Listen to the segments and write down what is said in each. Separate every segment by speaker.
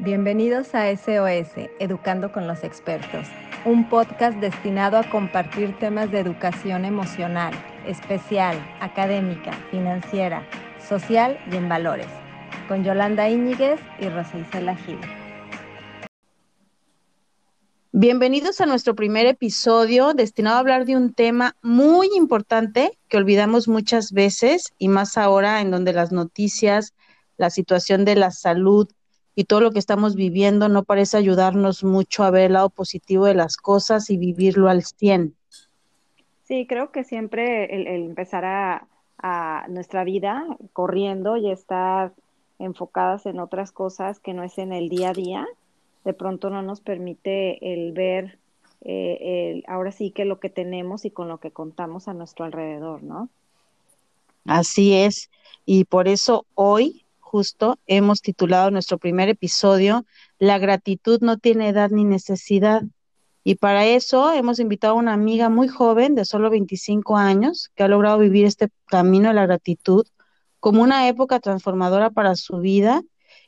Speaker 1: Bienvenidos a SOS, Educando con los Expertos, un podcast destinado a compartir temas de educación emocional, especial, académica, financiera, social y en valores, con Yolanda Íñiguez y Rosa Isela Gil.
Speaker 2: Bienvenidos a nuestro primer episodio destinado a hablar de un tema muy importante que olvidamos muchas veces y más ahora en donde las noticias, la situación de la salud, y todo lo que estamos viviendo no parece ayudarnos mucho a ver el lado positivo de las cosas y vivirlo al 100.
Speaker 1: Sí, creo que siempre el, empezar a, nuestra vida corriendo y estar enfocadas en otras cosas que no es en el día a día, de pronto no nos permite el ver eh, ahora sí que lo que tenemos y con lo que contamos a nuestro alrededor, ¿no?
Speaker 2: Así es. Y por eso hoy justo hemos titulado nuestro primer episodio La gratitud no tiene edad ni necesidad. Y para eso hemos invitado a una amiga muy joven de solo 25 años que ha logrado vivir este camino de la gratitud como una época transformadora para su vida.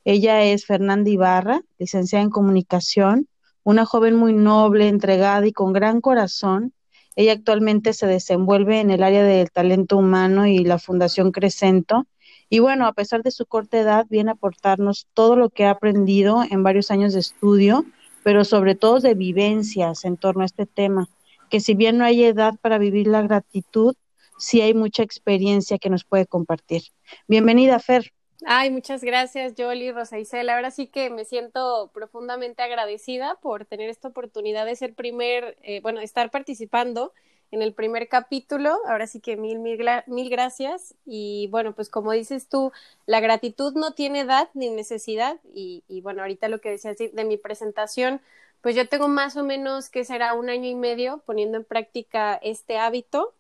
Speaker 2: Ella es Fernanda Ibarra, licenciada en comunicación, una joven muy noble, entregada y con gran corazón. Ella actualmente se desenvuelve en el área del talento humano y la Fundación Crescento y bueno, a pesar de su corta edad, viene a aportarnos todo lo que ha aprendido en varios años de estudio, pero sobre todo de vivencias en torno a este tema, que si bien no hay edad para vivir la gratitud, sí hay mucha experiencia que nos puede compartir. Bienvenida, Fer.
Speaker 3: Ay, muchas gracias, Jolie, Rosa Isela. Ahora sí que me siento profundamente agradecida por tener esta oportunidad de ser primer, eh, bueno, estar participando en el primer capítulo. Ahora sí que mil, mil, mil gracias. Y bueno, pues como dices tú, la gratitud no tiene edad ni necesidad. Y, y bueno, ahorita lo que decías de mi presentación, pues yo tengo más o menos que será un año y medio poniendo en práctica este hábito,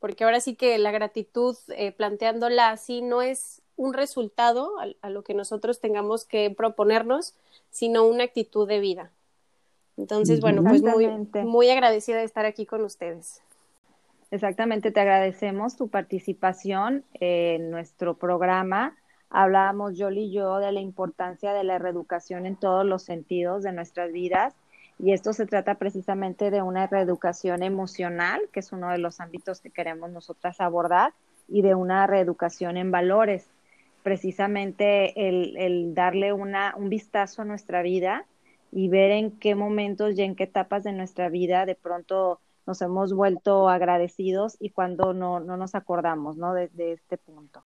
Speaker 3: porque ahora sí que la gratitud, eh, planteándola así, no es un resultado a, a lo que nosotros tengamos que proponernos, sino una actitud de vida. Entonces, bueno, pues muy, muy agradecida de estar aquí con ustedes.
Speaker 1: Exactamente, te agradecemos tu participación en nuestro programa. Hablábamos, Yoli y yo, de la importancia de la reeducación en todos los sentidos de nuestras vidas. Y esto se trata precisamente de una reeducación emocional, que es uno de los ámbitos que queremos nosotras abordar, y de una reeducación en valores. Precisamente el, darle un vistazo a nuestra vida y ver en qué momentos y en qué etapas de nuestra vida de pronto nos hemos vuelto agradecidos y cuando no, no nos acordamos, ¿no? De, este punto.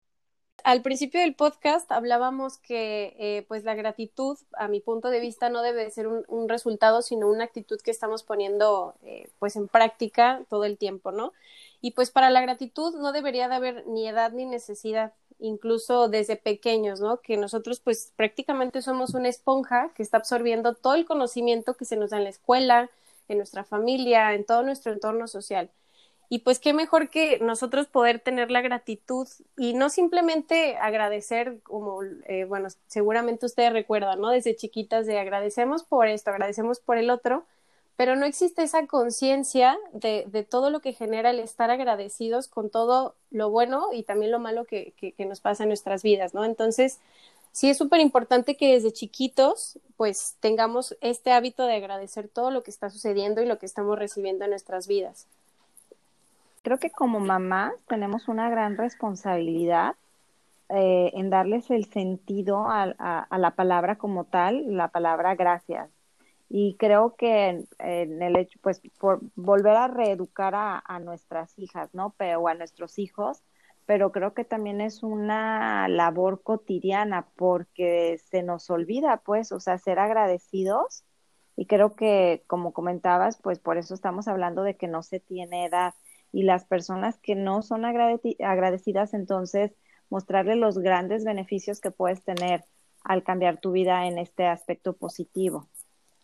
Speaker 3: Al principio del podcast hablábamos que eh, pues la gratitud, a mi punto de vista, no debe ser un, resultado, sino una actitud que estamos poniendo eh, pues en práctica todo el tiempo, ¿no? Y pues para la gratitud no debería de haber ni edad ni necesidad, incluso desde pequeños, ¿no? Que nosotros pues prácticamente somos una esponja que está absorbiendo todo el conocimiento que se nos da en la escuela, en nuestra familia, en todo nuestro entorno social. Y pues qué mejor que nosotros poder tener la gratitud y no simplemente agradecer como, eh, bueno, seguramente ustedes recuerdan, ¿no? Desde chiquitas de agradecemos por esto, agradecemos por el otro, pero no existe esa conciencia de, de, todo lo que genera el estar agradecidos con todo lo bueno y también lo malo que, que, que nos pasa en nuestras vidas, ¿no? Entonces, sí es súper importante que desde chiquitos pues tengamos este hábito de agradecer todo lo que está sucediendo y lo que estamos recibiendo en nuestras vidas.
Speaker 1: Creo que como mamás tenemos una gran responsabilidad eh, en darles el sentido a, a, la palabra como tal, la palabra gracias. Y creo que en, el hecho, pues, por volver a reeducar a, a nuestras hijas, ¿no? Pero, o a nuestros hijos, pero creo que también es una labor cotidiana porque se nos olvida, pues, o sea, ser agradecidos y creo que, como comentabas, pues por eso estamos hablando de que no se tiene edad y las personas que no son agradecidas, entonces mostrarle los grandes beneficios que puedes tener al cambiar tu vida en este aspecto positivo.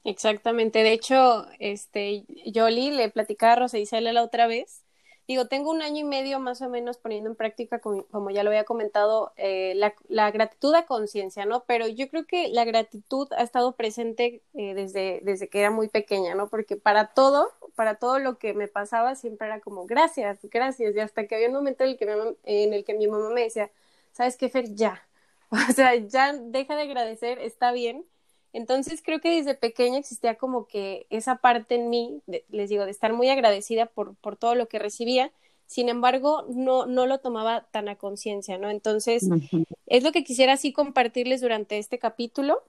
Speaker 3: Exactamente. De hecho, este, Yoli le platicaba a Rosa Isela la otra vez digo, tengo un año y medio más o menos poniendo en práctica, como, ya lo había comentado, eh, la, gratitud a conciencia, ¿no? Pero yo creo que la gratitud ha estado presente eh, desde, desde que era muy pequeña, ¿no? Porque para todo, para todo lo que me pasaba siempre era como, gracias, gracias, y hasta que había un momento en el que, en el que mi mamá me decía, ¿sabes qué, Fer? Ya, o sea, ya deja de agradecer, está bien, Entonces creo que desde pequeña existía como que esa parte en mí, les digo, de estar muy agradecida por, por todo lo que recibía, sin embargo, no, no lo tomaba tan a conciencia, ¿no? Entonces, es lo que quisiera así compartirles durante este capítulo,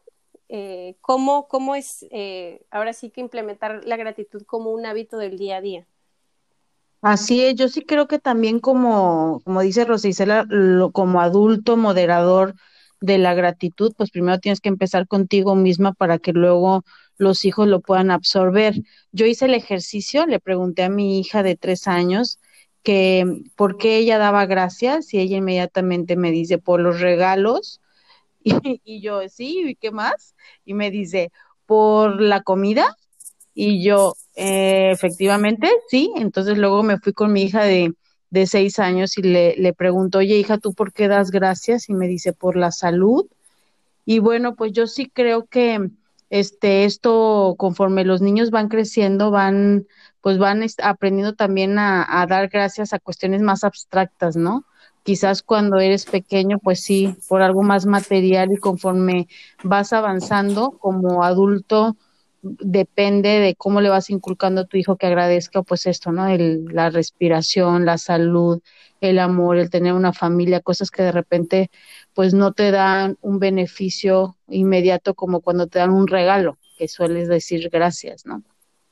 Speaker 3: eh, cómo, cómo es eh, ahora sí que implementar la gratitud como un hábito del día a día.
Speaker 2: Así es, yo sí creo que también como, como dice Rosicela, lo, como adulto moderador de la gratitud, pues primero tienes que empezar contigo misma para que luego los hijos lo puedan absorber. Yo hice el ejercicio, le pregunté a mi hija de tres años, que por qué ella daba gracias y ella inmediatamente me dice por los regalos y, yo sí, ¿y qué más? Y me dice por la comida y yo eh, efectivamente sí, entonces luego me fui con mi hija de, de seis años y le, le pregunto, oye hija, ¿tú por qué das gracias? Y me dice por la salud. Y bueno, pues yo sí creo que este, esto conforme los niños van creciendo, van pues van aprendiendo también a, dar gracias a cuestiones más abstractas, ¿no? Quizás cuando eres pequeño, pues sí, por algo más material y conforme vas avanzando como adulto, depende de cómo le vas inculcando a tu hijo que agradezca, pues esto, ¿no? El, la respiración, la salud, el amor, el tener una familia, cosas que de repente, pues no te dan un beneficio inmediato como cuando te dan un regalo, que sueles decir gracias, ¿no?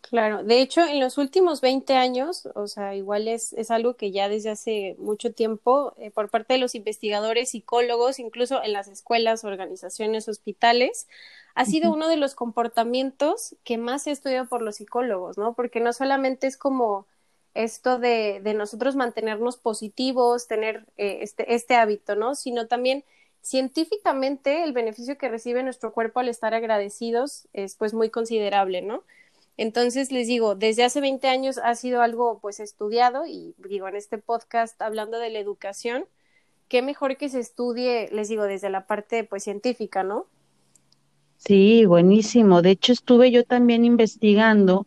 Speaker 3: Claro, de hecho, en los últimos 20 años, o sea, igual es, es algo que ya desde hace mucho tiempo, eh, por parte de los investigadores, psicólogos, incluso en las escuelas, organizaciones, hospitales, ha sido uno de los comportamientos que más se ha estudiado por los psicólogos, ¿no? Porque no solamente es como esto de, de nosotros mantenernos positivos, tener eh, este, este hábito, ¿no? Sino también científicamente el beneficio que recibe nuestro cuerpo al estar agradecidos es pues muy considerable, ¿no? Entonces, les digo, desde hace 20 años ha sido algo pues estudiado y digo, en este podcast hablando de la educación, qué mejor que se estudie, les digo, desde la parte pues científica, ¿no?
Speaker 2: Sí, buenísimo. De hecho, estuve yo también investigando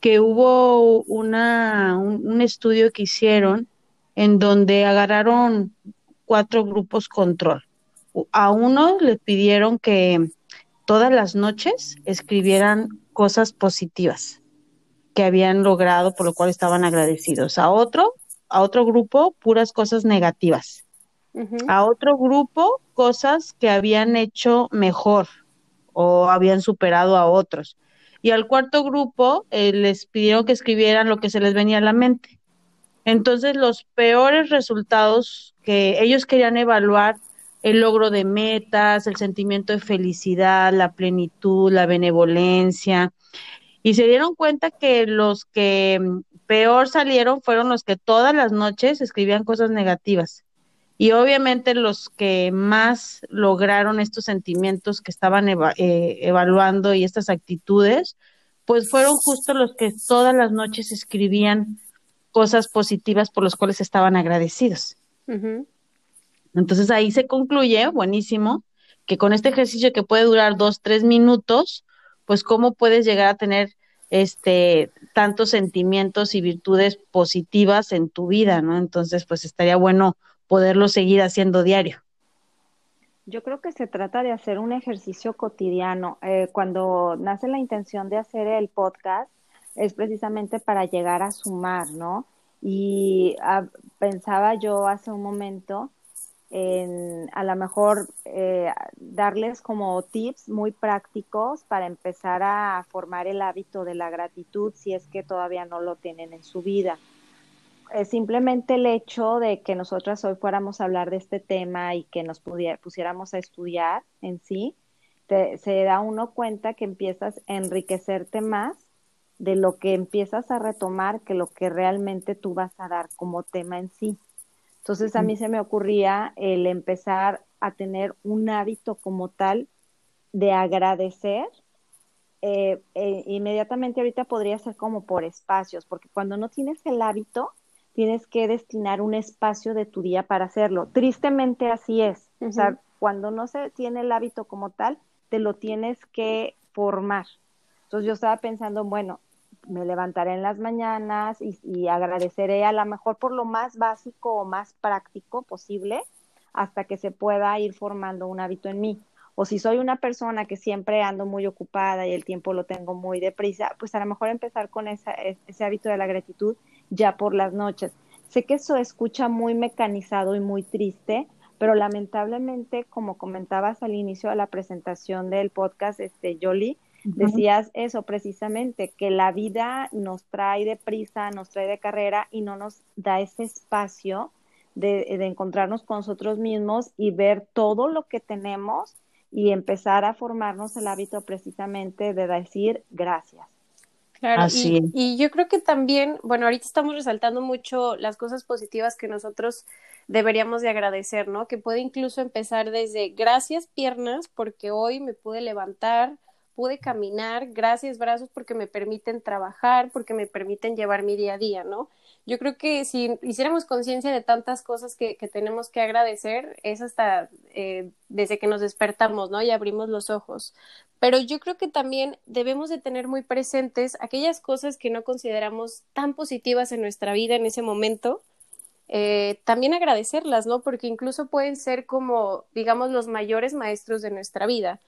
Speaker 2: que hubo una, un, estudio que hicieron en donde agarraron cuatro grupos control. A uno les pidieron que todas las noches escribieran cosas positivas que habían logrado, por lo cual estaban agradecidos. A otro, a otro grupo, puras cosas negativas. A otro grupo, cosas que habían hecho mejor o habían superado a otros. Y al cuarto grupo eh, les pidieron que escribieran lo que se les venía a la mente. Entonces, los peores resultados que ellos querían evaluar el logro de metas, el sentimiento de felicidad, la plenitud, la benevolencia. Y se dieron cuenta que los que mm, peor salieron fueron los que todas las noches escribían cosas negativas. Y obviamente los que más lograron estos sentimientos que estaban eh, evaluando y estas actitudes, pues fueron justo los que todas las noches escribían cosas positivas por las cuales estaban agradecidos. Entonces ahí se concluye, buenísimo, que con este ejercicio que puede durar dos, tres minutos, pues cómo puedes llegar a tener este tantos sentimientos y virtudes positivas en tu vida, ¿no? Entonces, pues estaría bueno poderlo seguir haciendo diario.
Speaker 1: Yo creo que se trata de hacer un ejercicio cotidiano. Eh, cuando nace la intención de hacer el podcast, es precisamente para llegar a sumar, ¿no? Y ah, pensaba yo hace un momento en a lo mejor eh, darles como tips muy prácticos para empezar a formar el hábito de la gratitud si es que todavía no lo tienen en su vida. simplemente el hecho de que nosotras hoy fuéramos a hablar de este tema y que nos pusiéramos a estudiar en sí, se da uno cuenta que empiezas a enriquecerte más de lo que empiezas a retomar que lo que realmente tú vas a dar como tema en sí. Entonces a mí se me ocurría el empezar a tener un hábito como tal de agradecer. Eh, eh, inmediatamente ahorita podría ser como por espacios, porque cuando no tienes el hábito, tienes que destinar un espacio de tu día para hacerlo. Tristemente así es. O sea, cuando no se tiene el hábito como tal, te lo tienes que formar. Entonces yo estaba pensando, bueno, me levantaré en las mañanas y, agradeceré a lo mejor por lo más básico o más práctico posible hasta que se pueda ir formando un hábito en mí. O si soy una persona que siempre ando muy ocupada y el tiempo lo tengo muy deprisa, pues a lo mejor empezar con esa, ese hábito de la gratitud ya por las noches. Sé que eso escucha muy mecanizado y muy triste, pero lamentablemente, como comentabas al inicio de la presentación del podcast, este, Decías eso precisamente, que la vida nos trae de prisa, nos trae de carrera y no nos da ese espacio de, de encontrarnos con nosotros mismos y ver todo lo que tenemos y empezar a formarnos el hábito precisamente de decir gracias.
Speaker 3: Claro, y, y, yo creo que también, bueno, ahorita estamos resaltando mucho las cosas positivas que nosotros deberíamos de agradecer, ¿no? Que puede incluso empezar desde gracias piernas porque hoy me pude levantar, pude caminar, gracias brazos porque me permiten trabajar, porque me permiten llevar mi día a día, ¿no? Yo creo que si hiciéramos conciencia de tantas cosas que, que, tenemos que agradecer, es hasta eh, desde que nos despertamos, ¿no? Y abrimos los ojos. Pero yo creo que también debemos de tener muy presentes aquellas cosas que no consideramos tan positivas en nuestra vida en ese momento, eh, también agradecerlas, ¿no? Porque incluso pueden ser como, digamos, los mayores maestros de nuestra vida.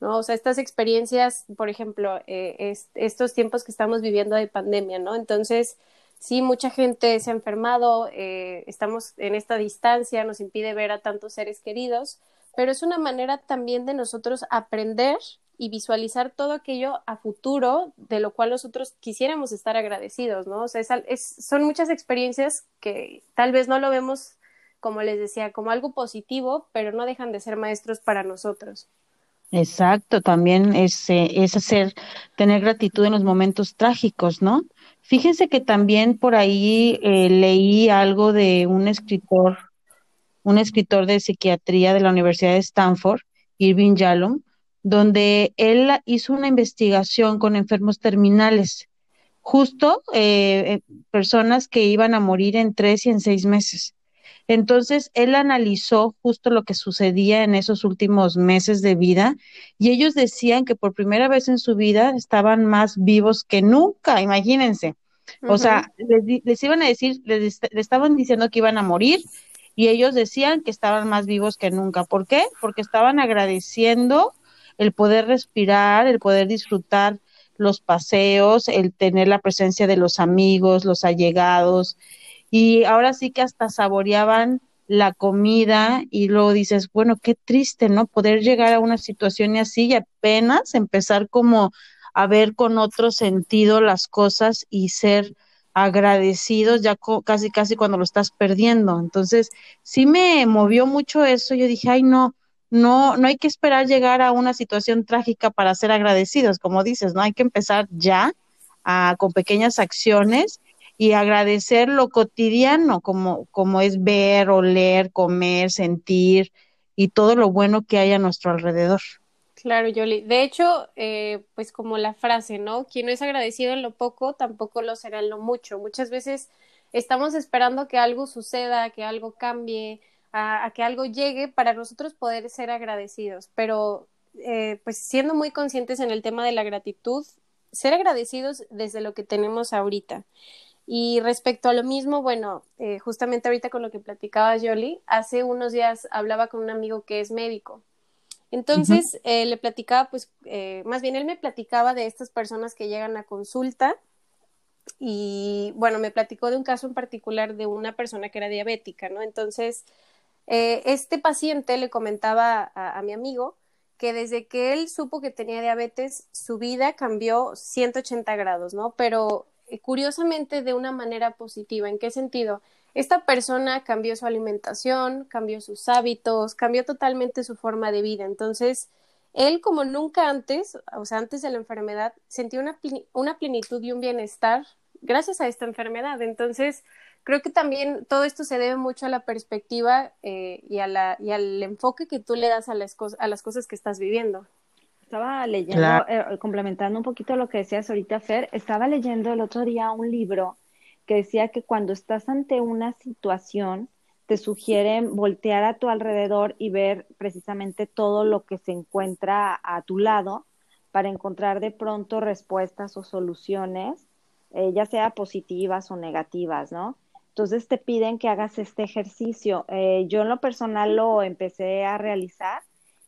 Speaker 3: ¿No? O sea, estas experiencias, por ejemplo, eh, estos tiempos que estamos viviendo de pandemia, ¿no? Entonces, sí, mucha gente se ha enfermado, eh, estamos en esta distancia, nos impide ver a tantos seres queridos, pero es una manera también de nosotros aprender y visualizar todo aquello a futuro de lo cual nosotros quisiéramos estar agradecidos, ¿no? O sea, es, son muchas experiencias que tal vez no lo vemos, como les decía, como algo positivo, pero no dejan de ser maestros para nosotros.
Speaker 2: Exacto, también es, eh, es hacer, tener gratitud en los momentos trágicos, ¿no? Fíjense que también por ahí eh, leí algo de un escritor, un escritor de psiquiatría de la Universidad de Stanford, Irving Yalom, donde él hizo una investigación con enfermos terminales, justo eh, personas que iban a morir en tres y en seis meses. Entonces, él analizó justo lo que sucedía en esos últimos meses de vida y ellos decían que por primera vez en su vida estaban más vivos que nunca, imagínense. O sea, les, iban a decir, les, estaban diciendo que iban a morir y ellos decían que estaban más vivos que nunca. ¿Por qué? Porque estaban agradeciendo el poder respirar, el poder disfrutar los paseos, el tener la presencia de los amigos, los allegados, y ahora sí que hasta saboreaban la comida y luego dices, bueno, qué triste, ¿no? Poder llegar a una situación así y apenas empezar como a ver con otro sentido las cosas y ser agradecidos ya casi casi cuando lo estás perdiendo. Entonces, sí me movió mucho eso. Yo dije, ay, no, no, no hay que esperar llegar a una situación trágica para ser agradecidos, como dices, ¿no? Hay que empezar ya a, con pequeñas acciones y agradecer lo cotidiano, como, como es ver, oler, comer, sentir y todo lo bueno que hay a nuestro alrededor.
Speaker 3: Claro, Yoli. De hecho, eh, pues como la frase, ¿no? Quien no es agradecido en lo poco, tampoco lo será en lo mucho. Muchas veces estamos esperando que algo suceda, que algo cambie, a, que algo llegue para nosotros poder ser agradecidos. Pero, eh, pues siendo muy conscientes en el tema de la gratitud, ser agradecidos desde lo que tenemos ahorita. Y respecto a lo mismo, bueno, eh, justamente ahorita con lo que platicaba Jolie, hace unos días hablaba con un amigo que es médico. Entonces, eh, le platicaba, pues, eh, más bien él me platicaba de estas personas que llegan a consulta y, bueno, me platicó de un caso en particular de una persona que era diabética, ¿no? Entonces, este paciente le comentaba a, a mi amigo que desde que él supo que tenía diabetes, su vida cambió 180 grados, ¿no? Pero curiosamente de una manera positiva. ¿En qué sentido? Esta persona cambió su alimentación, cambió sus hábitos, cambió totalmente su forma de vida. Entonces, él como nunca antes, o sea, antes de la enfermedad, sentía una, una plenitud y un bienestar gracias a esta enfermedad. Entonces, creo que también todo esto se debe mucho a la perspectiva eh, y, a la, y al enfoque que tú le das a las, a las cosas que estás viviendo.
Speaker 1: Estaba leyendo, eh, complementando un poquito lo que decías ahorita, Fer, estaba leyendo el otro día un libro que decía que cuando estás ante una situación, te sugieren voltear a tu alrededor y ver precisamente todo lo que se encuentra a tu lado para encontrar de pronto respuestas o soluciones, eh, ya sea positivas o negativas, ¿no? Entonces te piden que hagas este ejercicio. Eh, yo en lo personal lo empecé a realizar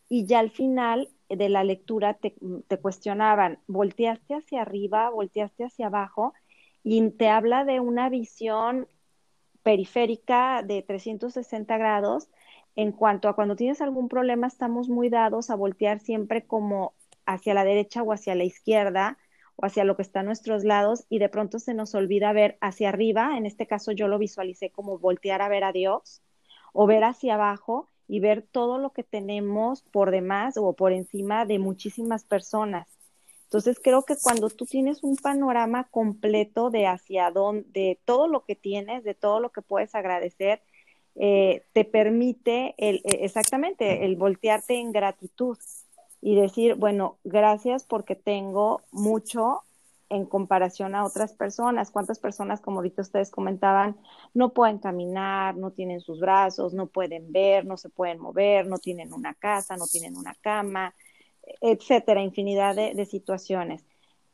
Speaker 1: y ya al final de la lectura te, cuestionaban, volteaste hacia arriba, volteaste hacia abajo, y te habla de una visión periférica de 360 grados en cuanto a cuando tienes algún problema estamos muy dados a voltear siempre como hacia la derecha o hacia la izquierda o hacia lo que está a nuestros lados y de pronto se nos olvida ver hacia arriba, en este caso yo lo visualicé como voltear a ver a Dios o ver hacia abajo y ver todo lo que tenemos por demás o por encima de muchísimas personas. Entonces creo que cuando tú tienes un panorama completo de hacia dónde, de todo lo que tienes, de todo lo que puedes agradecer, eh, te permite el, e, exactamente el voltearte en gratitud y decir, bueno, gracias porque tengo mucho en comparación a otras personas. ¿Cuántas personas, como ahorita ustedes comentaban, no pueden caminar, no tienen sus brazos, no pueden ver, no se pueden mover, no tienen una casa, no tienen una cama, etcétera, infinidad de, situaciones.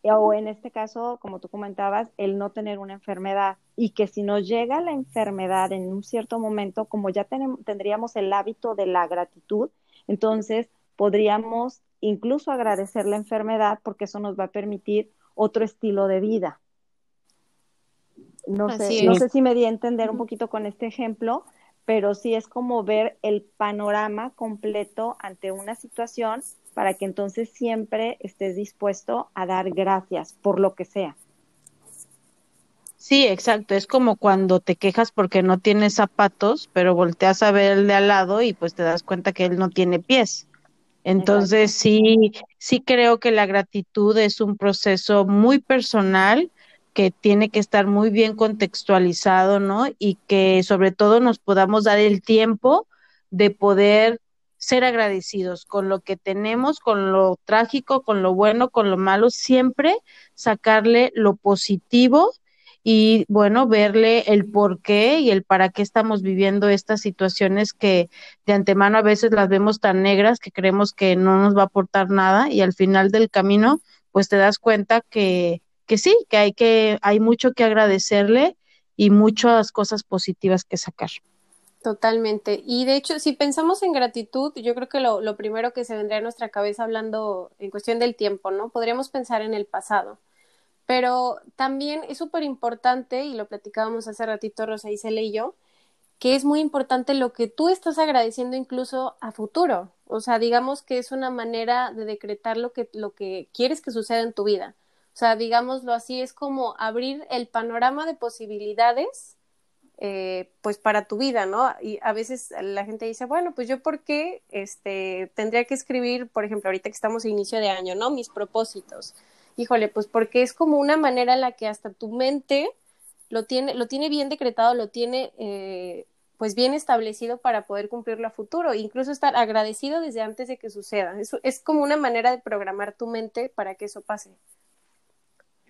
Speaker 1: O en este caso, como tú comentabas, el no tener una enfermedad y que si nos llega la enfermedad en un cierto momento, como ya tendríamos el hábito de la gratitud, entonces podríamos incluso agradecer la enfermedad porque eso nos va a permitir otro estilo de vida. No sé, no sé si me di a entender un poquito con este ejemplo, pero sí es como ver el panorama completo ante una situación para que entonces siempre estés dispuesto a dar gracias por lo que sea.
Speaker 2: Sí, exacto. Es como cuando te quejas porque no tienes zapatos, pero volteas a ver el de al lado y pues te das cuenta que él no tiene pies. Entonces sí, sí creo que la gratitud es un proceso muy personal que tiene que estar muy bien contextualizado, ¿no? Y que sobre todo nos podamos dar el tiempo de poder ser agradecidos con lo que tenemos, con lo trágico, con lo bueno, con lo malo, siempre sacarle lo positivo y bueno, verle el por qué y el para qué estamos viviendo estas situaciones que de antemano a veces las vemos tan negras que creemos que no nos va a aportar nada y al final del camino pues te das cuenta que, que sí, que hay que, hay mucho que agradecerle y muchas cosas positivas que sacar.
Speaker 3: Totalmente. Y de hecho, si pensamos en gratitud, yo creo que lo, lo, primero que se vendría a nuestra cabeza hablando en cuestión del tiempo, ¿no? Podríamos pensar en el pasado. Pero también es súper importante, y lo platicábamos hace ratito Rosa Isela y yo, que es muy importante lo que tú estás agradeciendo incluso a futuro. O sea, digamos que es una manera de decretar lo que, lo que quieres que suceda en tu vida. O sea, digámoslo así, es como abrir el panorama de posibilidades eh, pues para tu vida, ¿no? Y a veces la gente dice, bueno, pues yo por qué este, tendría que escribir, por ejemplo, ahorita que estamos a inicio de año, ¿no? Mis propósitos. Híjole, pues porque es como una manera en la que hasta tu mente lo tiene, lo tiene bien decretado, lo tiene eh, pues bien establecido para poder cumplirlo a futuro, incluso estar agradecido desde antes de que suceda. Es, es como una manera de programar tu mente para que eso pase.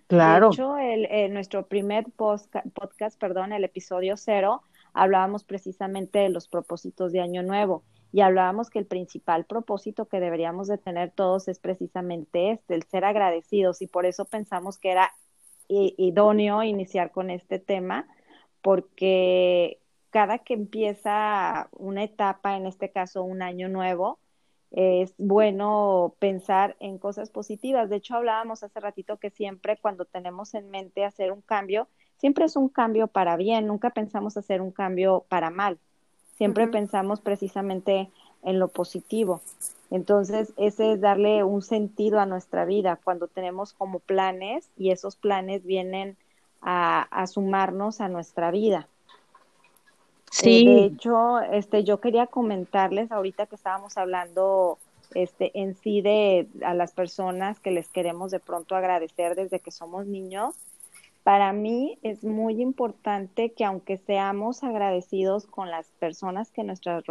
Speaker 1: Claro. De hecho, el, nuestro primer podcast, perdón, el episodio cero, hablábamos precisamente de los propósitos de Año Nuevo y hablábamos que el principal propósito que deberíamos de tener todos es precisamente este, el ser agradecidos y por eso pensamos que era idóneo iniciar con este tema porque cada que empieza una etapa, en este caso un año nuevo, es bueno pensar en cosas positivas. De hecho, hablábamos hace ratito que siempre cuando tenemos en mente hacer un cambio, siempre es un cambio para bien, nunca pensamos hacer un cambio para mal. Siempre pensamos precisamente en lo positivo. Entonces, ese es darle un sentido a nuestra vida cuando tenemos como planes y esos planes vienen a, a sumarnos a nuestra vida. Sí. Eh, de hecho, este, yo quería comentarles ahorita que estábamos hablando este, en sí de a las personas que les queremos de pronto agradecer desde que somos niños. Para mí es muy importante que aunque seamos agradecidos con las personas que, nuestra,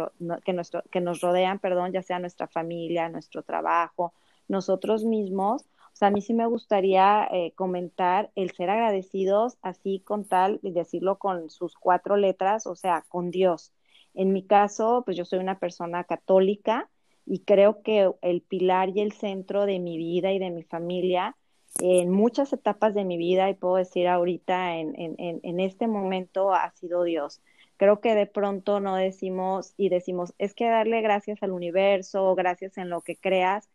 Speaker 1: que, nuestro, que nos rodean, perdón, ya sea nuestra familia, nuestro trabajo, nosotros mismos, o sea, a mí sí me gustaría eh, comentar el ser agradecidos así con tal y decirlo con sus cuatro letras, o sea, con Dios. En mi caso, pues yo soy una persona católica y creo que el pilar y el centro de mi vida y de mi familia en muchas etapas de mi vida, y puedo decir ahorita en, en, en este momento, ha sido Dios. Creo que de pronto no decimos y decimos, es que darle gracias al universo, gracias en lo que creas,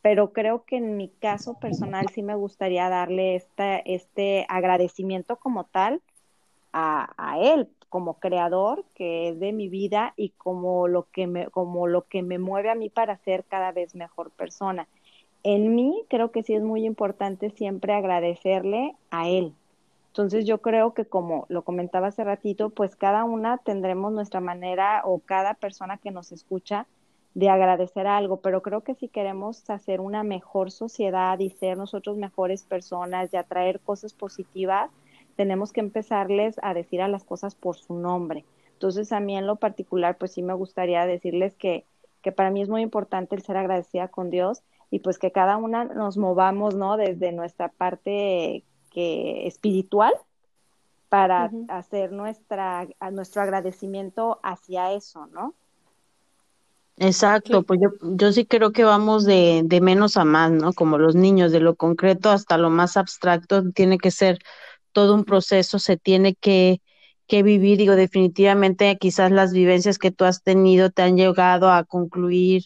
Speaker 1: pero creo que en mi caso personal sí me gustaría darle esta, este agradecimiento como tal a, él, como creador que es de mi vida y como lo que me, como lo que me mueve a mí para ser cada vez mejor persona. En mí creo que sí es muy importante siempre agradecerle a él, entonces yo creo que como lo comentaba hace ratito, pues cada una tendremos nuestra manera o cada persona que nos escucha de agradecer algo, pero creo que si queremos hacer una mejor sociedad y ser nosotros mejores personas y atraer cosas positivas, tenemos que empezarles a decir a las cosas por su nombre. Entonces a mí en lo particular, pues sí me gustaría decirles que, que para mí es muy importante el ser agradecida con Dios y pues que cada una nos movamos, ¿no? Desde nuestra parte que espiritual para hacer nuestra, nuestro agradecimiento hacia eso, ¿no?
Speaker 2: Exacto, pues yo, yo sí creo que vamos de, de menos a más, ¿no? Como los niños, de lo concreto hasta lo más abstracto, tiene que ser todo un proceso, se tiene que, que vivir, digo, definitivamente quizás las vivencias que tú has tenido te han llegado a concluir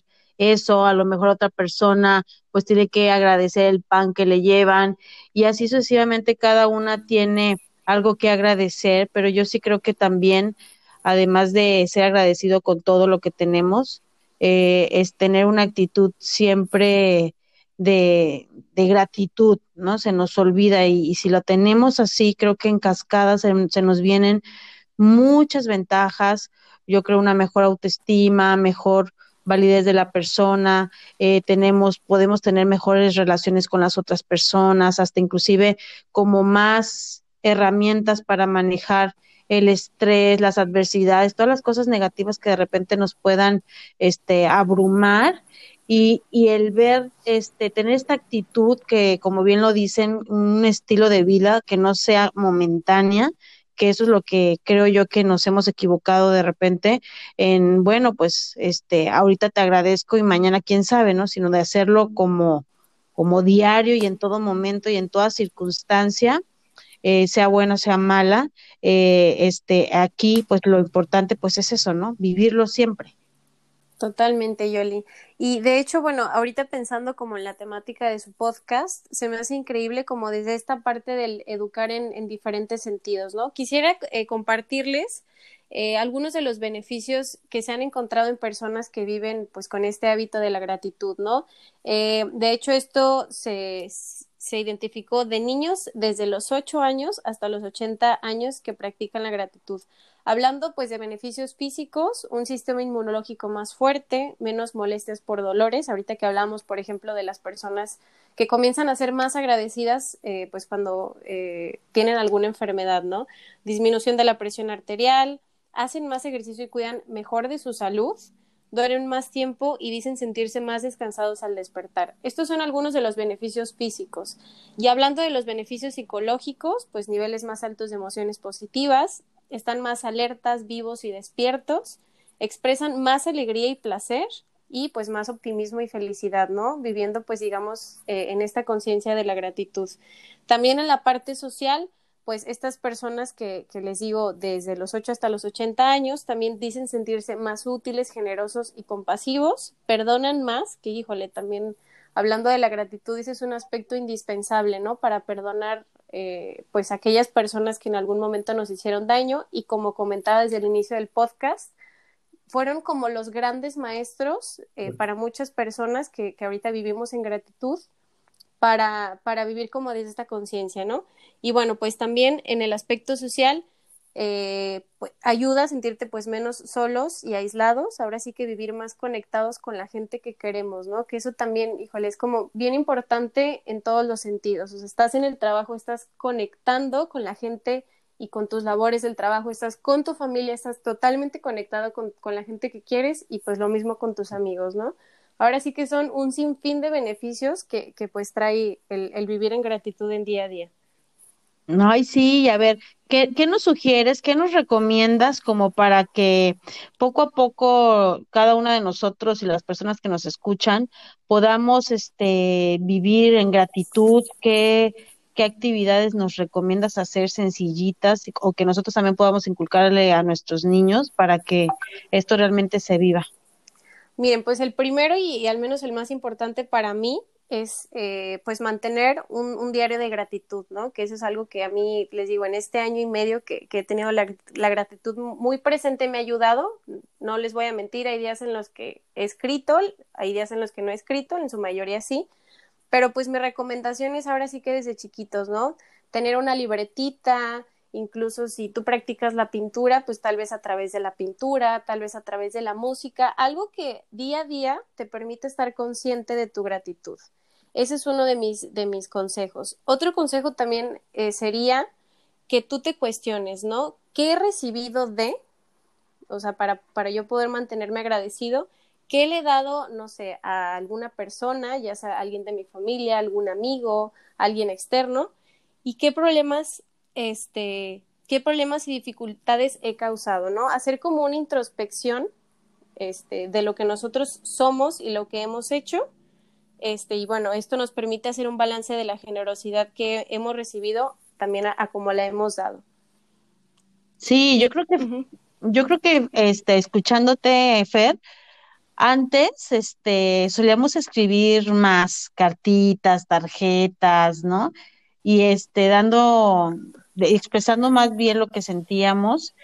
Speaker 2: eso, a lo mejor otra persona pues tiene que agradecer el pan que le llevan y así sucesivamente cada una tiene algo que agradecer, pero yo sí creo que también, además de ser agradecido con todo lo que tenemos, eh, es tener una actitud siempre de, gratitud, ¿no? Se nos olvida y, si lo tenemos así, creo que en cascada se, se nos vienen muchas ventajas, yo creo una mejor autoestima, mejor validez de la persona, eh, tenemos, podemos tener mejores relaciones con las otras personas, hasta inclusive como más herramientas para manejar el estrés, las adversidades, todas las cosas negativas que de repente nos puedan este, abrumar. Y, y el ver, este, tener esta actitud que, como bien lo dicen, un estilo de vida que no sea momentánea, que eso es lo que creo yo que nos hemos equivocado de repente en, bueno, pues este, ahorita te agradezco y mañana quién sabe, ¿no? Sino de hacerlo como, como diario y en todo momento y en toda circunstancia, eh, sea buena, sea mala, eh, este, aquí pues lo importante pues es eso, ¿no? Vivirlo siempre.
Speaker 3: Totalmente, Yoli. Y de hecho, bueno, ahorita pensando como en la temática de su podcast, se me hace increíble como desde esta parte del educar en, en diferentes sentidos, ¿no? Quisiera eh, compartirles eh, algunos de los beneficios que se han encontrado en personas que viven pues con este hábito de la gratitud, ¿no? Eh, de hecho, esto se, se identificó de niños desde los 8 años hasta los 80 años que practican la gratitud. Hablando pues de beneficios físicos, un sistema inmunológico más fuerte, menos molestias por dolores. Ahorita que hablamos, por ejemplo, de las personas que comienzan a ser más agradecidas eh, pues cuando eh, tienen alguna enfermedad, ¿no? Disminución de la presión arterial, hacen más ejercicio y cuidan mejor de su salud, duermen más tiempo y dicen sentirse más descansados al despertar. Estos son algunos de los beneficios físicos. Y hablando de los beneficios psicológicos, pues niveles más altos de emociones positivas, están más alertas, vivos y despiertos, expresan más alegría y placer y pues más optimismo y felicidad, ¿no? Viviendo pues digamos eh, en esta conciencia de la gratitud. También en la parte social, pues estas personas que, que, les digo desde los 8 hasta los 80 años también dicen sentirse más útiles, generosos y compasivos, perdonan más, que híjole, también hablando de la gratitud, ese es un aspecto indispensable, ¿no? Para perdonar eh, pues aquellas personas que en algún momento nos hicieron daño y como comentaba desde el inicio del podcast, fueron como los grandes maestros eh, para muchas personas que, que, ahorita vivimos en gratitud para, para vivir como desde esta conciencia, ¿no? Y bueno, pues también en el aspecto social, eh, pues, ayuda a sentirte pues menos solos y aislados, ahora sí que vivir más conectados con la gente que queremos, ¿no? Que eso también, híjole, es como bien importante en todos los sentidos, estás en el trabajo, estás conectando con la gente y con tus labores del trabajo, estás con tu familia, estás totalmente conectado con, con la gente que quieres y pues lo mismo con tus amigos, ¿no? Ahora sí que son un sinfín de beneficios que, que pues trae el, el vivir en gratitud en día a día.
Speaker 2: Ay, sí, a ver, ¿qué, ¿qué nos sugieres, qué nos recomiendas como para que poco a poco cada una de nosotros y las personas que nos escuchan podamos este, vivir en gratitud? ¿Qué, qué actividades nos recomiendas hacer sencillitas o que nosotros también podamos inculcarle a nuestros niños para que esto realmente se viva.
Speaker 3: Miren, pues el primero y, al menos el más importante para mí es eh, pues mantener un, diario de gratitud, ¿no? Que eso es algo que a mí, les digo, en este año y medio que, he tenido la, gratitud muy presente me ha ayudado, no les voy a mentir, hay días en los que he escrito, hay días en los que no he escrito, en su mayoría sí, pero pues mi recomendación es ahora sí que desde chiquitos, ¿no? Tener una libretita, incluso si tú practicas la pintura, pues tal vez a través de la pintura, tal vez a través de la música, algo que día a día te permite estar consciente de tu gratitud. Ese es uno de mis, de mis consejos. Otro consejo también eh, sería que tú te cuestiones, ¿no? ¿Qué he recibido de, o sea, para, para yo poder mantenerme agradecido, qué le he dado, no sé, a alguna persona, ya sea alguien de mi familia, algún amigo, alguien externo, y qué problemas, este, qué problemas y dificultades he causado, ¿no? Hacer como una introspección, este, de lo que nosotros somos y lo que hemos hecho este, y bueno, esto nos permite hacer un balance de la generosidad que hemos recibido también a, como la hemos dado.
Speaker 2: Sí, yo creo que, yo creo que este, escuchándote, Fer, antes este, solíamos escribir más cartitas, tarjetas, ¿no? Y este, dando, expresando más bien lo que sentíamos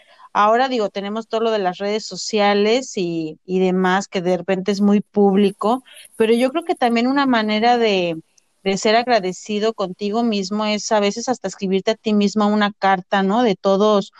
Speaker 2: Ahora digo, tenemos todo lo de las redes sociales y, y demás que de repente es muy público, pero yo creo que también una manera de, de ser agradecido contigo mismo es a veces hasta escribirte a ti misma una carta, ¿no? De todos,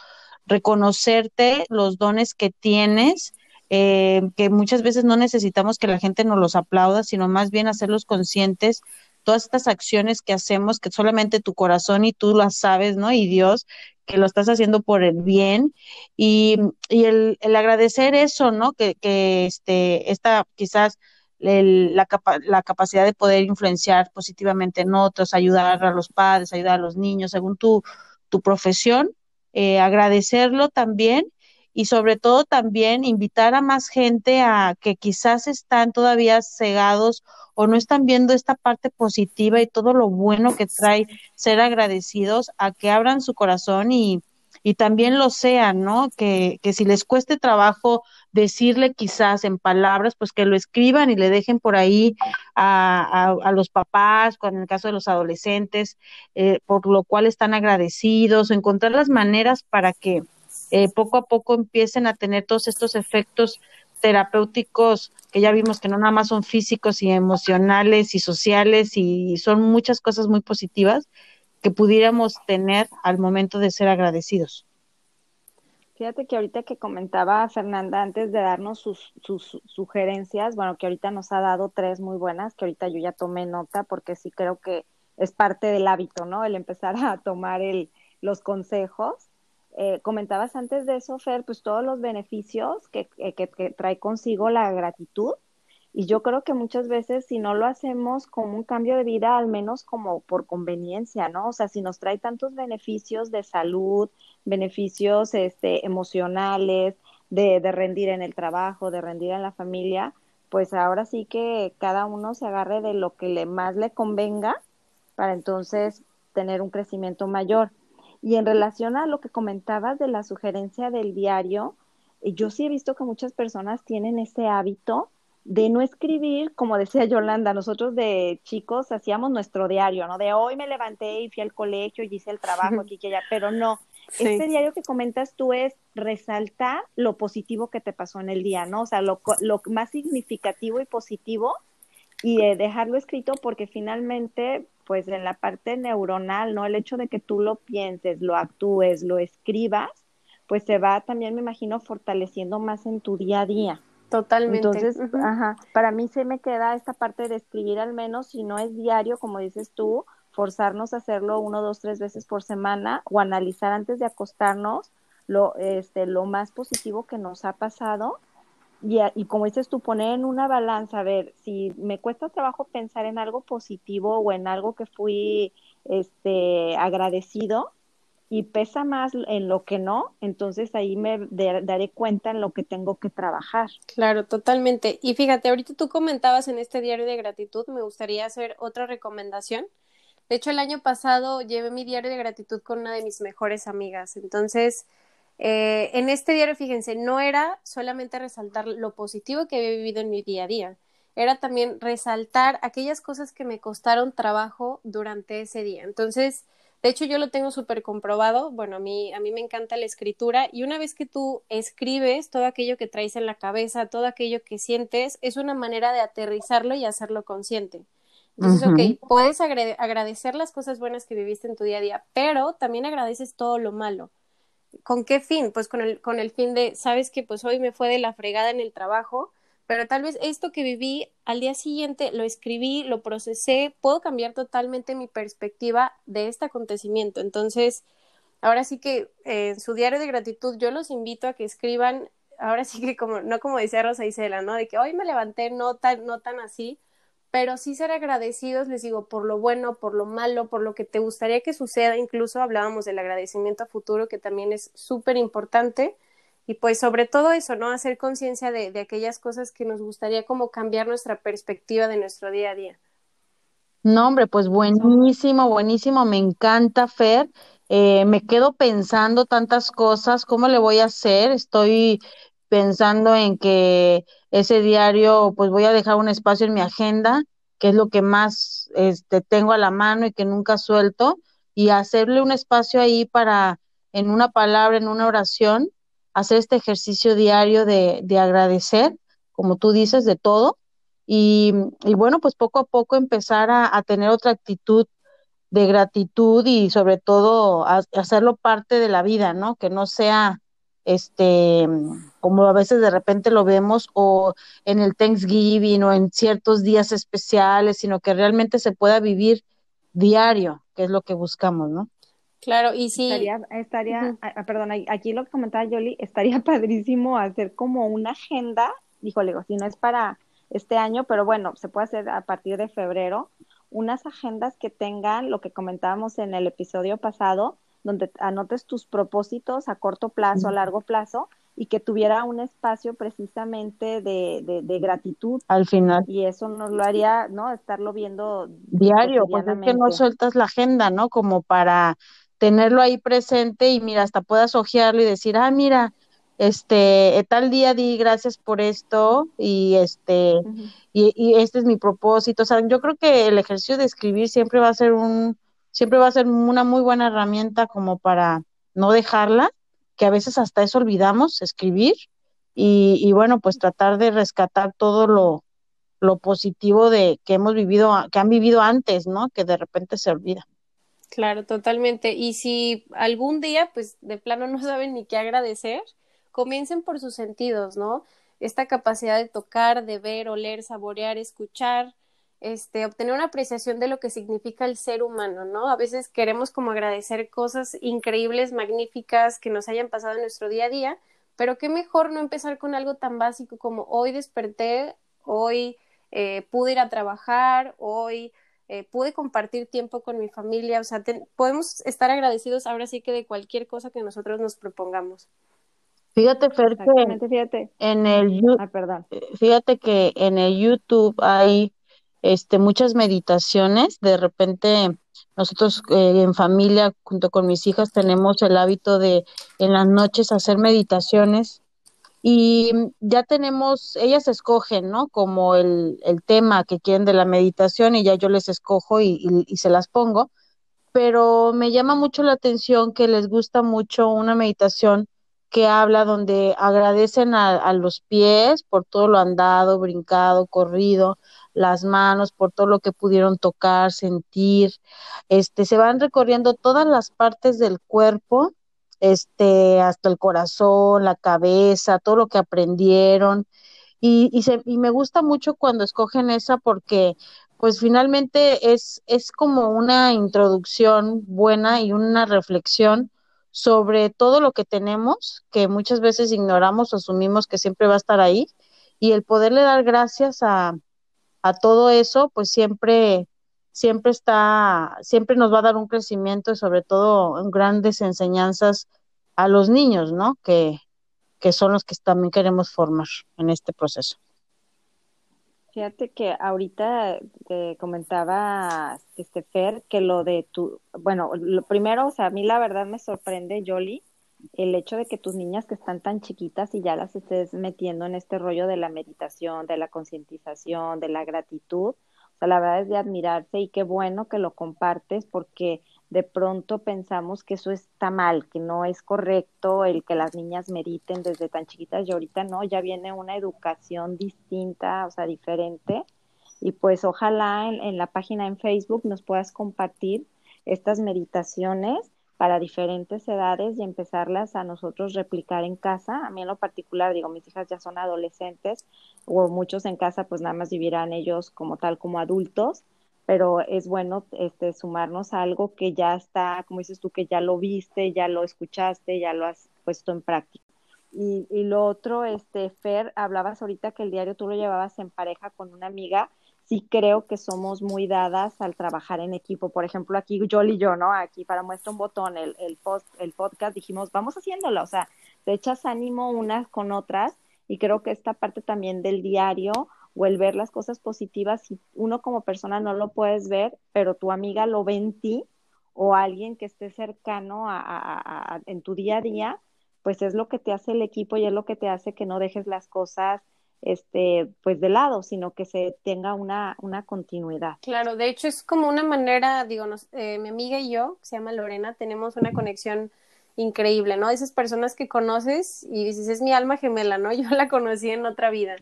Speaker 2: reconocerte los dones que tienes, eh, que muchas veces no necesitamos que la gente nos los aplauda, sino más bien hacerlos conscientes todas estas acciones que hacemos, que solamente tu corazón y tú las sabes, ¿no? Y Dios, que lo estás haciendo por el bien y, y el, el, agradecer eso, ¿no? Que, que este, esta quizás la, la capacidad de poder influenciar positivamente en otros, ayudar a los padres, ayudar a los niños, según tu, tu profesión, eh, agradecerlo también y sobre todo también invitar a más gente a que quizás están todavía cegados o no están viendo esta parte positiva y todo lo bueno que trae ser agradecidos a que abran su corazón y, y también lo sean, ¿no? Que, que si les cueste trabajo decirle quizás en palabras, pues que lo escriban y le dejen por ahí a, a, los papás, en el caso de los adolescentes, eh, por lo cual están agradecidos, encontrar las maneras para que eh, poco a poco empiecen a tener todos estos efectos terapéuticos que ya vimos que no nada más son físicos y emocionales y sociales y son muchas cosas muy positivas que pudiéramos tener al momento de ser agradecidos.
Speaker 1: Fíjate que ahorita que comentaba Fernanda antes de darnos sus, sus, sugerencias, bueno, que ahorita nos ha dado tres muy buenas, que ahorita yo ya tomé nota porque sí creo que es parte del hábito, ¿no? El empezar a tomar el, los consejos. Eh, comentabas antes de eso, Fer, pues todos los beneficios que, que, que, trae consigo la gratitud. Y yo creo que muchas veces si no lo hacemos como un cambio de vida, al menos como por conveniencia, ¿no? O sea, si nos trae tantos beneficios de salud, beneficios este, emocionales, de, de rendir en el trabajo, de rendir en la familia, pues ahora sí que cada uno se agarre de lo que le más le convenga para entonces tener un crecimiento mayor. Y en relación a lo que comentabas de la sugerencia del diario, eh, yo sí he visto que muchas personas tienen ese hábito de no escribir, como decía Yolanda, nosotros de chicos hacíamos nuestro diario, ¿no? De hoy me levanté y fui al colegio y hice el trabajo aquí que allá, pero no. Este diario que comentas tú es resaltar lo positivo que te pasó en el día, ¿no? O sea, lo, lo más significativo y positivo y eh, dejarlo escrito porque finalmente pues en la parte neuronal, ¿no? El hecho de que tú lo pienses, lo actúes, lo escribas, pues se va también, me imagino, fortaleciendo más en tu día a día.
Speaker 3: Totalmente.
Speaker 1: Entonces, ajá, para mí se me queda esta parte de escribir al menos, si no es diario, como dices tú, forzarnos a hacerlo uno, dos, tres veces por semana o analizar antes de acostarnos lo, este, lo más positivo que nos ha pasado y, y, como dices tú, poner en una balanza, a ver, si me cuesta trabajo pensar en algo positivo o en algo que fui este, agradecido y pesa más en lo que no, entonces ahí me daré cuenta en lo que tengo que trabajar.
Speaker 3: Claro, totalmente. Y fíjate, ahorita tú comentabas en este diario de gratitud, me gustaría hacer otra recomendación De hecho, el año pasado llevé mi diario de gratitud con una de mis mejores amigas. Entonces, eh, en este diario, fíjense, no era solamente resaltar lo positivo que había vivido en mi día a día, era también resaltar aquellas cosas que me costaron trabajo durante ese día. Entonces, de hecho, yo lo tengo súper comprobado. Bueno, a mí, a mí me encanta la escritura y una vez que tú escribes todo aquello que traes en la cabeza, todo aquello que sientes, es una manera de aterrizarlo y hacerlo consciente. Entonces, ok, puedes agradecer las cosas buenas que viviste en tu día a día, pero también agradeces todo lo malo. ¿Con qué fin? Pues con el, con el fin de, sabes que pues hoy me fue de la fregada en el trabajo, pero tal vez esto que viví al día siguiente lo escribí, lo procesé, puedo cambiar totalmente mi perspectiva de este acontecimiento. Entonces, ahora sí que eh, en su diario de gratitud yo los invito a que escriban, ahora sí que como, no como decía Rosa Isela, ¿no? De que hoy me levanté no tan, no tan así, pero sí ser agradecidos, les digo, por lo bueno, por lo malo, por lo que te gustaría que suceda, incluso hablábamos del agradecimiento a futuro, que también es súper importante y pues sobre todo eso, ¿no? Hacer conciencia de, de, aquellas cosas que nos gustaría como cambiar nuestra perspectiva de nuestro día a día.
Speaker 2: No, hombre, pues buenísimo, buenísimo, me encanta, Fer. Eh, me quedo pensando tantas cosas, ¿cómo le voy a hacer? Estoy pensando en que ese diario, pues voy a dejar un espacio en mi agenda, que es lo que más este, tengo a la mano y que nunca suelto, y hacerle un espacio ahí para, en una palabra, en una oración, hacer este ejercicio diario de, de agradecer, como tú dices, de todo. Y, y, bueno, pues poco a poco empezar a, a, tener otra actitud de gratitud y sobre todo a, hacerlo parte de la vida, ¿no? Que no sea este como a veces de repente lo vemos o en el Thanksgiving o en ciertos días especiales, sino que realmente se pueda vivir diario, que es lo que buscamos, ¿no?
Speaker 3: Claro, y sí.
Speaker 1: Estaría, estaría uh perdón, aquí lo que comentaba Yoli, estaría padrísimo hacer como una agenda, híjole, si no es para este año, pero bueno, se puede hacer a partir de febrero, unas agendas que tengan lo que comentábamos en el episodio pasado, donde anotes tus propósitos a corto plazo, a largo plazo, y que tuviera un espacio precisamente de, de, de, gratitud.
Speaker 2: Al final.
Speaker 1: Y eso nos lo haría, ¿no? Estarlo viendo
Speaker 2: diario, porque es que no sueltas la agenda, ¿no? Como para tenerlo ahí presente y mira, hasta puedas ojearlo y decir, ah, mira, este, tal día di gracias por esto y este, uh -huh. y, y, este es mi propósito. O sea, yo creo que el ejercicio de escribir siempre va a ser un, siempre va a ser una muy buena herramienta como para no dejarla, que a veces hasta eso olvidamos, escribir, y, y bueno, pues tratar de rescatar todo lo, lo positivo de que hemos vivido, que han vivido antes, ¿no? Que de repente se olvida.
Speaker 3: Claro, totalmente. Y si algún día, pues de plano no saben ni qué agradecer, comiencen por sus sentidos, ¿no? Esta capacidad de tocar, de ver, oler, saborear, escuchar, este, obtener una apreciación de lo que significa el ser humano, ¿no? A veces queremos como agradecer cosas increíbles, magníficas que nos hayan pasado en nuestro día a día, pero qué mejor no empezar con algo tan básico como hoy desperté, hoy eh, pude ir a trabajar, hoy eh, pude compartir tiempo con mi familia, o sea, te, podemos estar agradecidos ahora sí que de cualquier cosa que nosotros nos propongamos.
Speaker 2: Fíjate, Fer, que
Speaker 1: fíjate.
Speaker 2: en el
Speaker 1: ah, perdón.
Speaker 2: fíjate que en el YouTube hay este muchas meditaciones, de repente nosotros eh, en familia junto con mis hijas tenemos el hábito de en las noches hacer meditaciones. Y ya tenemos, ellas escogen, ¿no? Como el, el tema que quieren de la meditación y ya yo les escojo y, y, y, se las pongo, pero me llama mucho la atención que les gusta mucho una meditación que habla donde agradecen a, a los pies por todo lo andado, brincado, corrido, las manos por todo lo que pudieron tocar, sentir, este, se van recorriendo todas las partes del cuerpo este, hasta el corazón, la cabeza, todo lo que aprendieron. Y, y, se, y me gusta mucho cuando escogen esa porque pues finalmente es, es como una introducción buena y una reflexión sobre todo lo que tenemos, que muchas veces ignoramos o asumimos que siempre va a estar ahí, y el poderle dar gracias a, a todo eso, pues siempre, siempre está, siempre nos va a dar un crecimiento y sobre todo grandes enseñanzas a los niños, ¿no? Que, que son los que también queremos formar en este proceso.
Speaker 1: Fíjate que ahorita te comentaba este Fer que lo de tu, bueno, lo primero, o sea, a mí la verdad me sorprende, Jolly, el hecho de que tus niñas que están tan chiquitas y ya las estés metiendo en este rollo de la meditación, de la concientización, de la gratitud, o sea, la verdad es de admirarse y qué bueno que lo compartes porque de pronto pensamos que eso está mal, que no es correcto el que las niñas mediten desde tan chiquitas y ahorita no, ya viene una educación distinta, o sea, diferente. Y pues ojalá en, la página en Facebook nos puedas compartir estas meditaciones para diferentes edades y empezarlas a nosotros replicar en casa. A mí en lo particular, digo, mis hijas ya son adolescentes o muchos en casa pues nada más vivirán ellos como tal como adultos, pero es bueno este sumarnos a algo que ya está, como dices tú, que ya lo viste, ya lo escuchaste, ya lo has puesto en práctica. Y, lo otro, este, Fer, hablabas ahorita que el diario tú lo llevabas en pareja con una amiga sí creo que somos muy dadas al trabajar en equipo. Por ejemplo, aquí Joel y yo, ¿no? Aquí para muestra un botón, el, el, post, el podcast, dijimos, vamos haciéndolo, o sea, te echas ánimo unas con otras y creo que esta parte también del diario o el ver las cosas positivas, si uno como persona no lo puedes ver, pero tu amiga lo ve en ti o alguien que esté cercano a, a, a, en tu día a día, pues es lo que te hace el equipo y es lo que te hace que no dejes las cosas este, pues de lado, sino que se tenga una, una continuidad.
Speaker 3: Claro, de hecho es como una manera, digo, eh, mi amiga y yo, que se llama Lorena, tenemos una conexión increíble, ¿no? Esas personas que conoces y dices, es mi alma gemela, ¿no? Yo la conocí en otra vida.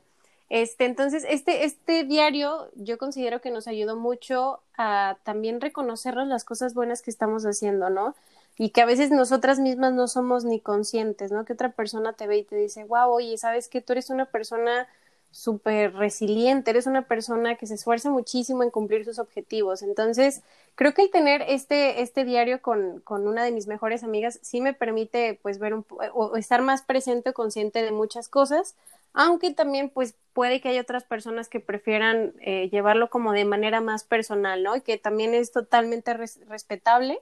Speaker 3: Este, entonces, este, este diario yo considero que nos ayudó mucho a también reconocernos las cosas buenas que estamos haciendo, ¿no? Y que a veces nosotras mismas no somos ni conscientes, ¿no? Que otra persona te ve y te dice, wow, oye, ¿sabes que Tú eres una persona súper resiliente, eres una persona que se esfuerza muchísimo en cumplir sus objetivos. Entonces, creo que el tener este, este diario con, con una de mis mejores amigas sí me permite, pues, ver un, o estar más presente o consciente de muchas cosas, aunque también, pues, puede que haya otras personas que prefieran eh, llevarlo como de manera más personal, ¿no? Y que también es totalmente res respetable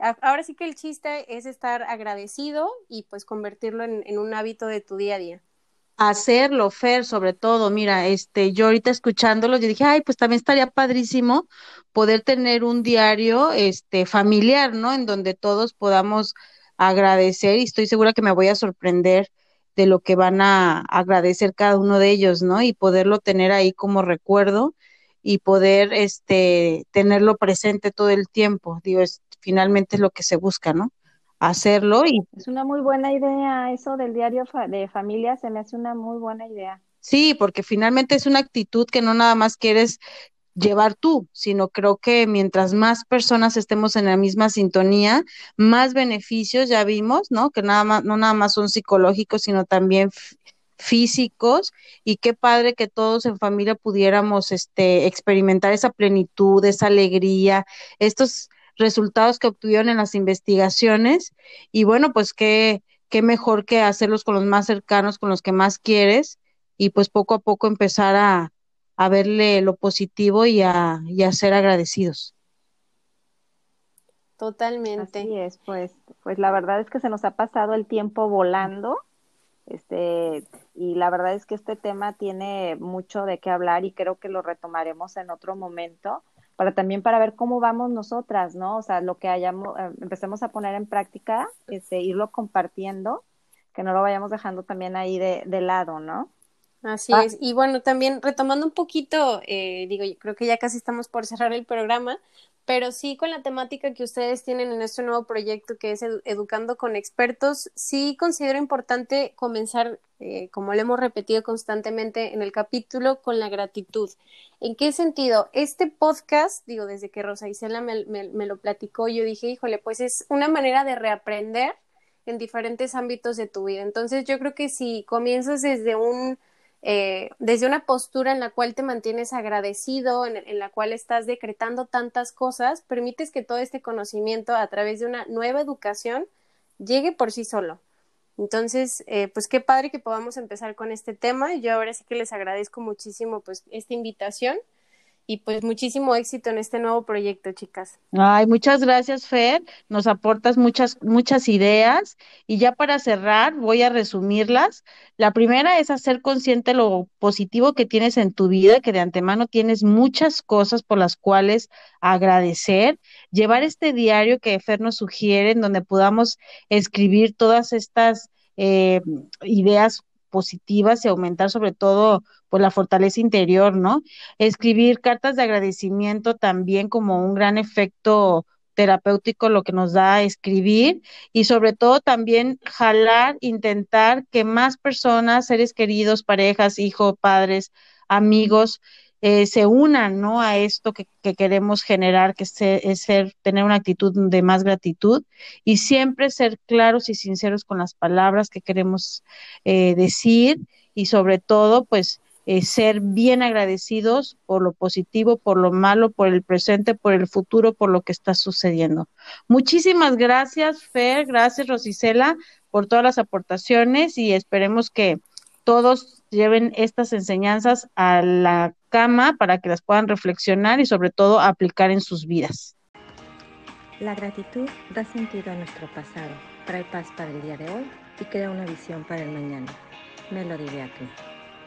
Speaker 3: ahora sí que el chiste es estar agradecido y pues convertirlo en, un hábito de tu día a día.
Speaker 2: Hacerlo, Fer, sobre todo, mira, este, yo ahorita escuchándolo, yo dije, ay, pues también estaría padrísimo poder tener un diario, este, familiar, ¿no? En donde todos podamos agradecer y estoy segura que me voy a sorprender de lo que van a agradecer cada uno de ellos, ¿no? Y poderlo tener ahí como recuerdo y poder este tenerlo presente todo el tiempo. Digo, es, finalmente es lo que se busca, ¿no? Hacerlo y
Speaker 1: es una muy buena idea eso del diario de familia, se me hace una muy buena idea.
Speaker 2: Sí, porque finalmente es una actitud que no nada más quieres llevar tú, sino creo que mientras más personas estemos en la misma sintonía, más beneficios ya vimos, ¿no? Que nada más no nada más son psicológicos, sino también físicos y qué padre que todos en familia pudiéramos este experimentar esa plenitud, esa alegría, estos resultados que obtuvieron en las investigaciones y bueno, pues qué qué mejor que hacerlos con los más cercanos, con los que más quieres y pues poco a poco empezar a, a verle lo positivo y a, y a ser agradecidos.
Speaker 3: Totalmente.
Speaker 1: Así es, pues, pues la verdad es que se nos ha pasado el tiempo volando este, y la verdad es que este tema tiene mucho de qué hablar y creo que lo retomaremos en otro momento para también para ver cómo vamos nosotras, ¿no? O sea, lo que hayamos, eh, empecemos a poner en práctica, este, irlo compartiendo, que no lo vayamos dejando también ahí de, de lado, ¿no?
Speaker 3: Así ah. es. Y bueno, también retomando un poquito, eh, digo, yo creo que ya casi estamos por cerrar el programa, pero sí con la temática que ustedes tienen en este nuevo proyecto que es Educando con Expertos, sí considero importante comenzar, eh, como lo hemos repetido constantemente en el capítulo, con la gratitud. ¿En qué sentido? Este podcast, digo, desde que Rosa Isela me, me, me lo platicó, yo dije, híjole, pues es una manera de reaprender en diferentes ámbitos de tu vida. Entonces yo creo que si comienzas desde un eh, desde una postura en la cual te mantienes agradecido, en, la cual estás decretando tantas cosas, permites que todo este conocimiento a través de una nueva educación llegue por sí solo. Entonces, eh, pues qué padre que podamos empezar con este tema. Yo ahora sí que les agradezco muchísimo pues esta invitación y pues muchísimo éxito en este nuevo proyecto, chicas.
Speaker 2: Ay, muchas gracias, Fer. Nos aportas muchas, muchas ideas. Y ya para cerrar, voy a resumirlas. La primera es hacer consciente lo positivo que tienes en tu vida, que de antemano tienes muchas cosas por las cuales agradecer. Llevar este diario que Fer nos sugiere, en donde podamos escribir todas estas eh, ideas positivas y aumentar sobre todo pues la fortaleza interior, ¿no? Escribir cartas de agradecimiento también como un gran efecto terapéutico lo que nos da escribir y sobre todo también jalar, intentar que más personas, seres queridos, parejas, hijos, padres, amigos, eh, se unan, ¿no? A esto que, queremos generar, que es ser, tener una actitud de más gratitud y siempre ser claros y sinceros con las palabras que queremos eh, decir y sobre todo, pues, eh, ser bien agradecidos por lo positivo, por lo malo, por el presente, por el futuro, por lo que está sucediendo. Muchísimas gracias, Fer, gracias, Rosicela, por todas las aportaciones y esperemos que todos lleven estas enseñanzas a la cama para que las puedan reflexionar y sobre todo aplicar en sus vidas.
Speaker 4: La gratitud da sentido a nuestro pasado, trae paz para el día de hoy y crea una visión para el mañana. Melody Beatriz.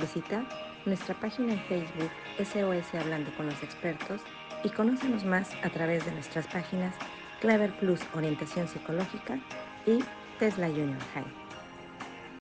Speaker 4: Visita nuestra página en Facebook SOS Hablando con los Expertos y conócenos más a través de nuestras páginas Clever Plus Orientación Psicológica y Tesla Junior High.